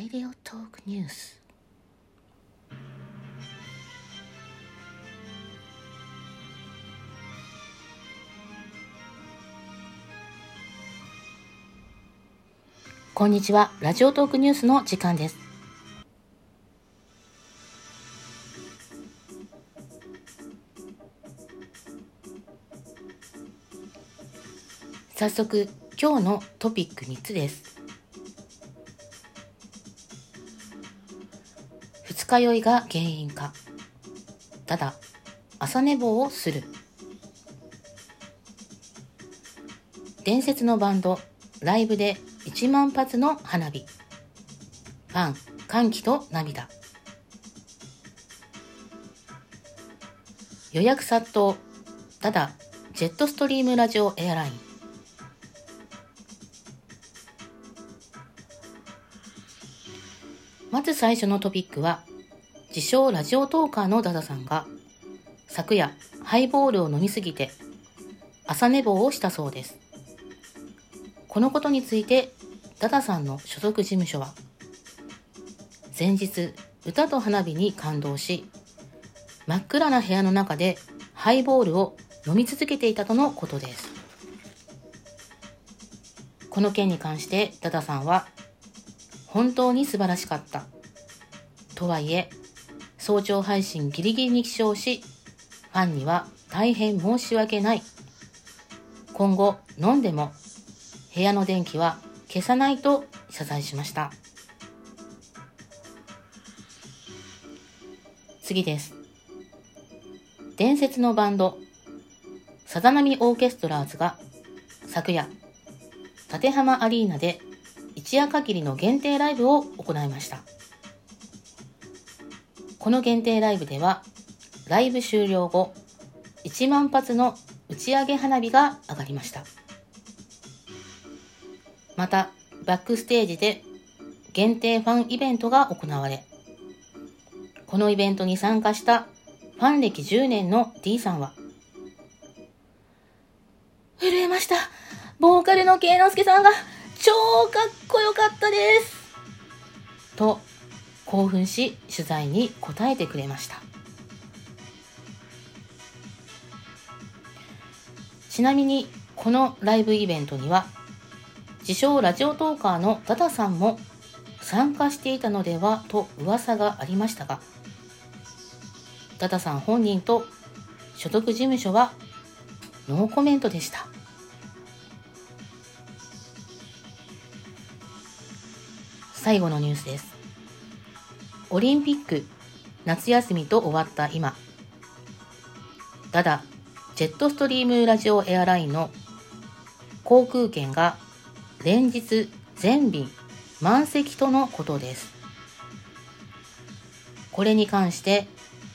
レデオトークニュースこんにちはラジオトークニュースの時間です早速今日のトピック3つです二日酔いが原因か。ただ朝寝坊をする。伝説のバンドライブで1万発の花火。ファン歓喜と涙。予約殺到。ただジェットストリームラジオエアライン。まず最初のトピックは、自称ラジオトーカーのダダさんが、昨夜ハイボールを飲みすぎて、朝寝坊をしたそうです。このことについて、ダダさんの所属事務所は、前日、歌と花火に感動し、真っ暗な部屋の中でハイボールを飲み続けていたとのことです。この件に関してダダさんは本当に素晴らしかった。とはいえ、早朝配信ギリギリに起床し、ファンには大変申し訳ない。今後飲んでも部屋の電気は消さないと謝罪しました。次です。伝説のバンド、さざ波オーケストラーズが昨夜、立浜アリーナで一夜限りの限定ライブを行いました。この限定ライブでは、ライブ終了後、1万発の打ち上げ花火が上がりました。また、バックステージで限定ファンイベントが行われ、このイベントに参加したファン歴10年の D さんは、震えました。ボーカルの慶之助さんが超かっこよかったですと興奮し取材に答えてくれましたちなみにこのライブイベントには自称ラジオトーカーのダダさんも参加していたのではと噂がありましたがダダさん本人と所属事務所はノーコメントでした最後のニュースです。オリンピック夏休みと終わった今、ただ、ジェットストリームラジオエアラインの航空券が連日全便満席とのことです。これに関して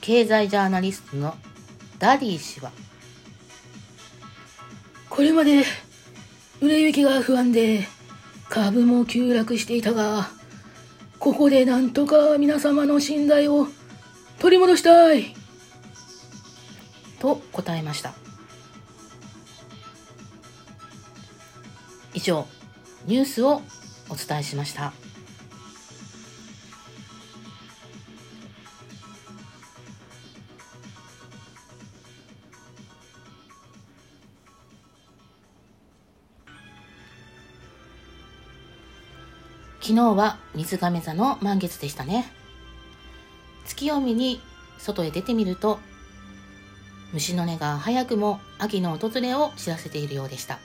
経済ジャーナリストのダディ氏はこれまで売れ行きが不安で株も急落していたがここでなんとか皆様の信頼を取り戻したいと答えました以上ニュースをお伝えしました。昨日は水亀座の満月でしたね。月を見に外へ出てみると、虫の音が早くも秋の訪れを知らせているようでした。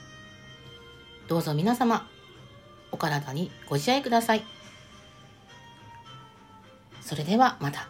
どうぞ皆様、お体にご自愛ください。それではまた。